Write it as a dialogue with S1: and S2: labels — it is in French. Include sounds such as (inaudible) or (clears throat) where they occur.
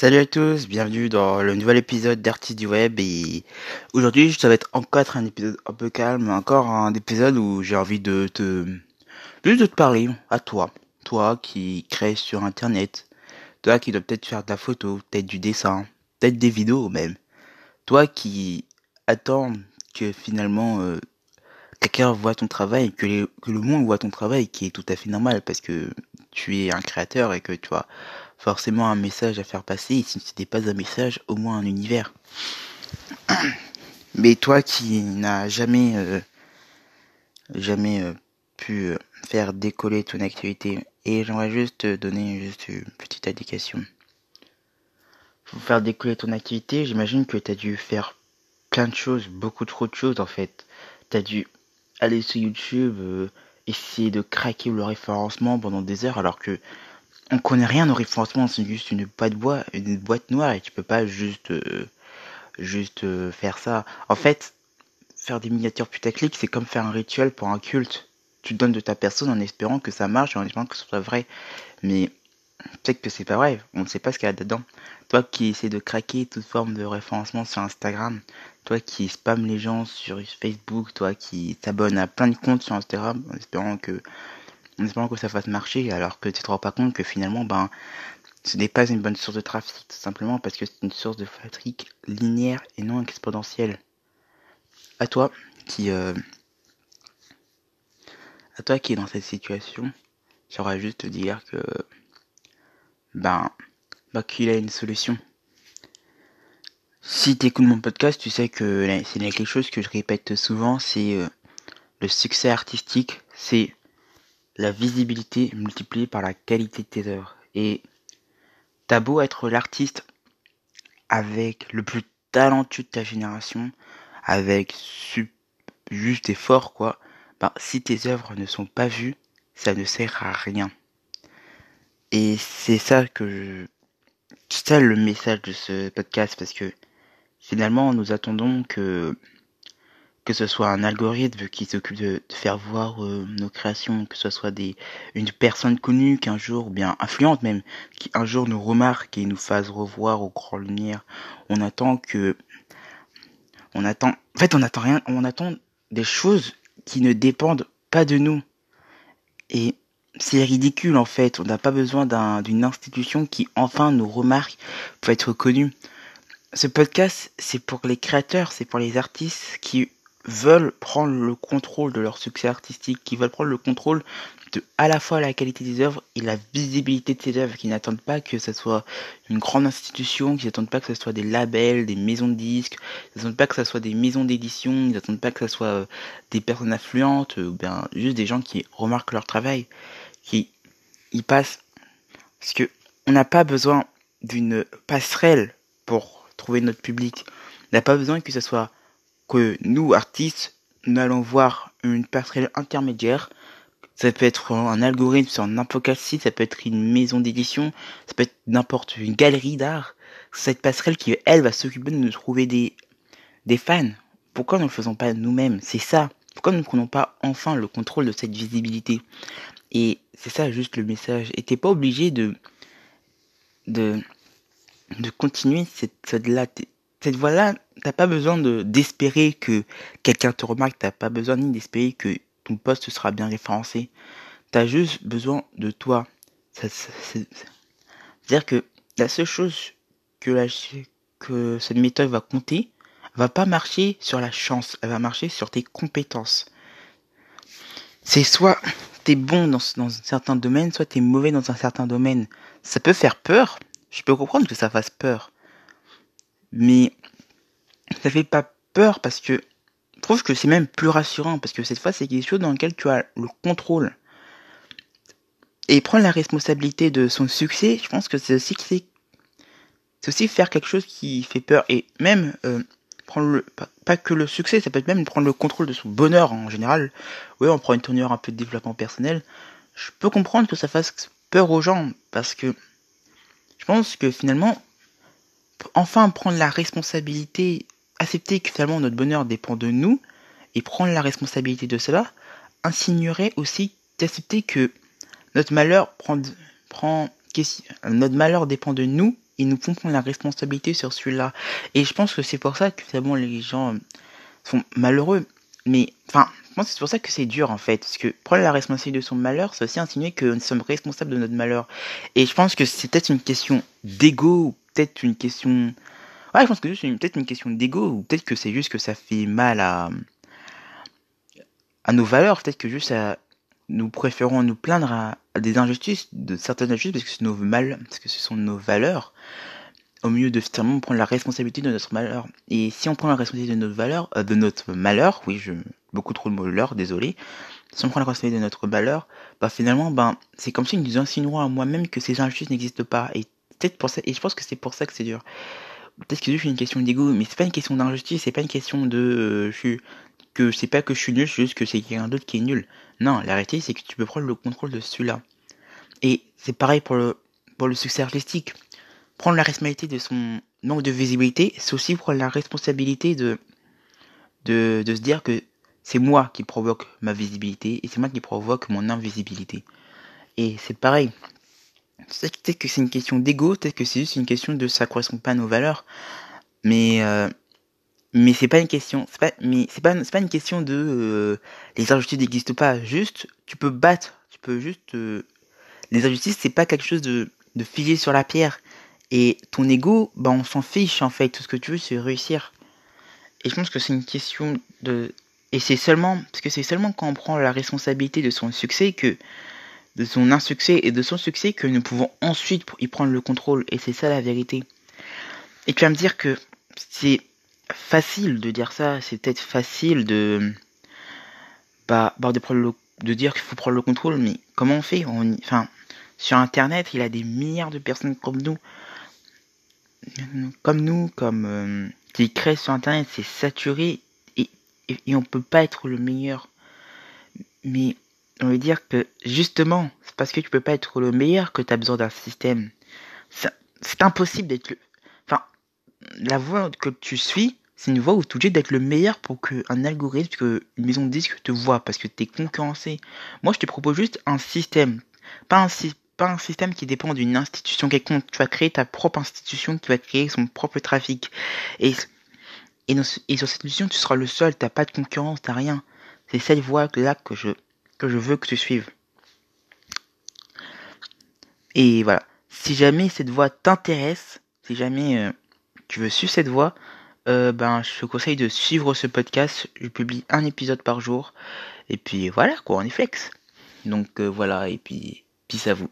S1: Salut à tous, bienvenue dans le nouvel épisode d'Artistes du Web et aujourd'hui ça va être encore un épisode un peu calme, encore un épisode où j'ai envie de te juste de te parler à toi, toi qui crée sur internet, toi qui dois peut-être faire de la photo, peut-être du dessin, peut-être des vidéos même, toi qui attends que finalement euh, quelqu'un voit ton travail, que, que le monde voit ton travail, qui est tout à fait normal parce que tu es un créateur et que tu vois forcément un message à faire passer, si ce n'était pas un message, au moins un univers. (clears throat) Mais toi qui n'as jamais, euh, jamais euh, pu euh, faire décoller ton activité, et j'aimerais juste te donner juste une petite indication. Pour faire décoller ton activité, j'imagine que tu as dû faire plein de choses, beaucoup trop de choses en fait. Tu as dû aller sur YouTube, essayer de craquer le référencement pendant des heures alors que on connaît rien au référencement, c'est juste une boîte bois, boîte noire et tu peux pas juste euh, juste euh, faire ça. En fait, faire des miniatures putaclic, c'est comme faire un rituel pour un culte. Tu donnes de ta personne en espérant que ça marche et en espérant que ce soit vrai. Mais peut-être que c'est pas vrai, on ne sait pas ce qu'il y a dedans. Toi qui essaies de craquer toute forme de référencement sur Instagram, toi qui spam les gens sur Facebook, toi qui t'abonnes à plein de comptes sur Instagram en espérant que en espérant que ça fasse marcher, alors que tu te rends pas compte que finalement, ben, ce n'est pas une bonne source de trafic, tout simplement parce que c'est une source de trafic linéaire et non exponentielle. À toi qui, euh, à toi qui est dans cette situation, j'aurais juste te dire que, ben, ben qu'il a une solution. Si tu écoutes mon podcast, tu sais que c'est quelque chose que je répète souvent, c'est euh, le succès artistique, c'est la visibilité multipliée par la qualité de tes œuvres. Et t'as beau être l'artiste avec le plus talentueux de ta génération, avec juste et fort quoi, ben, si tes œuvres ne sont pas vues, ça ne sert à rien. Et c'est ça que je... C'est ça le message de ce podcast parce que finalement nous attendons que que ce soit un algorithme qui s'occupe de, faire voir euh, nos créations, que ce soit des une personne connue qui un jour, ou bien influente même, qui un jour nous remarque et nous fasse revoir aux grandes lumières. On attend que, on attend, en fait, on attend rien, on attend des choses qui ne dépendent pas de nous. Et c'est ridicule en fait. On n'a pas besoin d'une institution qui enfin nous remarque pour être connu. Ce podcast, c'est pour les créateurs, c'est pour les artistes qui veulent prendre le contrôle de leur succès artistique, qui veulent prendre le contrôle de à la fois la qualité des œuvres et la visibilité de ces œuvres, qui n'attendent pas que ce soit une grande institution, qui n'attendent pas que ce soit des labels, des maisons de disques, qui n'attendent pas que ce soit des maisons d'édition, ils n'attendent pas que ce soit euh, des personnes affluentes, ou bien juste des gens qui remarquent leur travail, qui y passent. Parce que on n'a pas besoin d'une passerelle pour trouver notre public. On n'a pas besoin que ce soit que nous, artistes, nous allons voir une passerelle intermédiaire. Ça peut être un algorithme sur n'importe quel site, ça peut être une maison d'édition, ça peut être n'importe une galerie d'art. Cette passerelle qui, elle, va s'occuper de nous trouver des, des fans. Pourquoi ne le faisons pas nous-mêmes? C'est ça. Pourquoi ne prenons pas enfin le contrôle de cette visibilité? Et c'est ça juste le message. Et t'es pas obligé de, de, de continuer cette, cette là cette voie-là, t'as pas besoin de d'espérer que quelqu'un te remarque, t'as pas besoin ni d'espérer que ton poste sera bien référencé. T'as juste besoin de toi. C'est-à-dire que la seule chose que, la, que cette méthode va compter va pas marcher sur la chance, elle va marcher sur tes compétences. C'est soit t'es bon dans, dans un certain domaine, soit t'es mauvais dans un certain domaine. Ça peut faire peur, je peux comprendre que ça fasse peur mais ça fait pas peur parce que je trouve que c'est même plus rassurant parce que cette fois c'est quelque chose dans lequel tu as le contrôle. Et prendre la responsabilité de son succès je pense que c'est aussi aussi faire quelque chose qui fait peur. Et même euh, prendre le pas, que le succès ça peut être même prendre le contrôle de son bonheur en général. Oui on prend une tournure un peu de développement personnel. Je peux comprendre que ça fasse peur aux gens parce que je pense que finalement enfin prendre la responsabilité, accepter que finalement notre bonheur dépend de nous, et prendre la responsabilité de cela, insinuerait aussi d'accepter que notre malheur prend, prend, notre malheur dépend de nous ils nous font prendre la responsabilité sur celui-là. Et je pense que c'est pour ça que finalement les gens sont malheureux. Mais, enfin, je pense que c'est pour ça que c'est dur en fait. Parce que prendre la responsabilité de son malheur, c'est aussi insinuer que nous sommes responsables de notre malheur. Et je pense que c'est peut-être une question d'ego, peut-être une question. Ouais, je pense que c'est peut-être une question d'ego, ou peut-être que c'est juste que ça fait mal à. à nos valeurs. Peut-être que juste nous préférons nous plaindre à, des injustices, de certaines injustices, parce que c'est nos mal, parce que ce sont nos valeurs au mieux de finalement prendre la responsabilité de notre malheur. Et si on prend la responsabilité de notre valeur, euh, de notre malheur, oui, je beaucoup trop de mots leur, désolé. Si on prend la responsabilité de notre malheur, bah finalement, ben c'est comme si nous insinuons à moi-même que ces injustices n'existent pas. Et peut-être pour ça, et je pense que c'est pour ça que c'est dur. Peut-être que c'est une question d'ego, mais c'est pas une question d'injustice, c'est pas une question de euh, je suis que c'est pas que je suis nul, c'est juste que c'est quelqu'un d'autre qui est nul. Non, la réalité c'est que tu peux prendre le contrôle de celui-là. Et c'est pareil pour le pour le succès artistique prendre la responsabilité de son manque de visibilité, c'est aussi prendre la responsabilité de, de, de se dire que c'est moi qui provoque ma visibilité et c'est moi qui provoque mon invisibilité. Et c'est pareil. Peut-être que c'est une question d'ego, peut-être que c'est juste une question de ça correspond pas à nos valeurs. Mais euh, mais c'est pas une question, c'est pas mais c'est pas c'est pas une question de euh, les injustices n'existent pas. Juste tu peux battre, tu peux juste euh, les injustices c'est pas quelque chose de de figé sur la pierre. Et ton ego, bah on s'en fiche en fait. Tout ce que tu veux, c'est réussir. Et je pense que c'est une question de. Et c'est seulement. Parce que c'est seulement quand on prend la responsabilité de son succès que. De son insuccès et de son succès que nous pouvons ensuite y prendre le contrôle. Et c'est ça la vérité. Et tu vas me dire que c'est facile de dire ça. C'est peut-être facile de. Bah, bah de, prendre de dire qu'il faut prendre le contrôle. Mais comment on fait? Enfin. Sur internet, il y a des milliards de personnes comme nous comme nous, comme euh, qui créent sur internet, c'est saturé et, et, on peut pas être le meilleur. Mais on veut dire que justement, c'est parce que tu peux pas être le meilleur que tu as besoin d'un système. C'est impossible d'être le. Enfin, la voie que tu suis, c'est une voie où tu es obligé d'être le meilleur pour qu'un algorithme, qu'une maison de disque te voit, parce que tu es concurrencé. Moi, je te propose juste un système. Pas un, pas un système qui dépend d'une institution quelconque. Tu vas créer ta propre institution qui va créer son propre trafic. Et, et, sur cette institution, tu seras le seul. T'as pas de concurrence, t'as rien. C'est cette voie-là que je, que je veux que tu suives. Et voilà. Si jamais cette voie t'intéresse, si jamais euh, tu veux suivre cette voie, euh, ben, je te conseille de suivre ce podcast. Je publie un épisode par jour. Et puis voilà, quoi, on est flex. Donc euh, voilà, et puis peace à vous.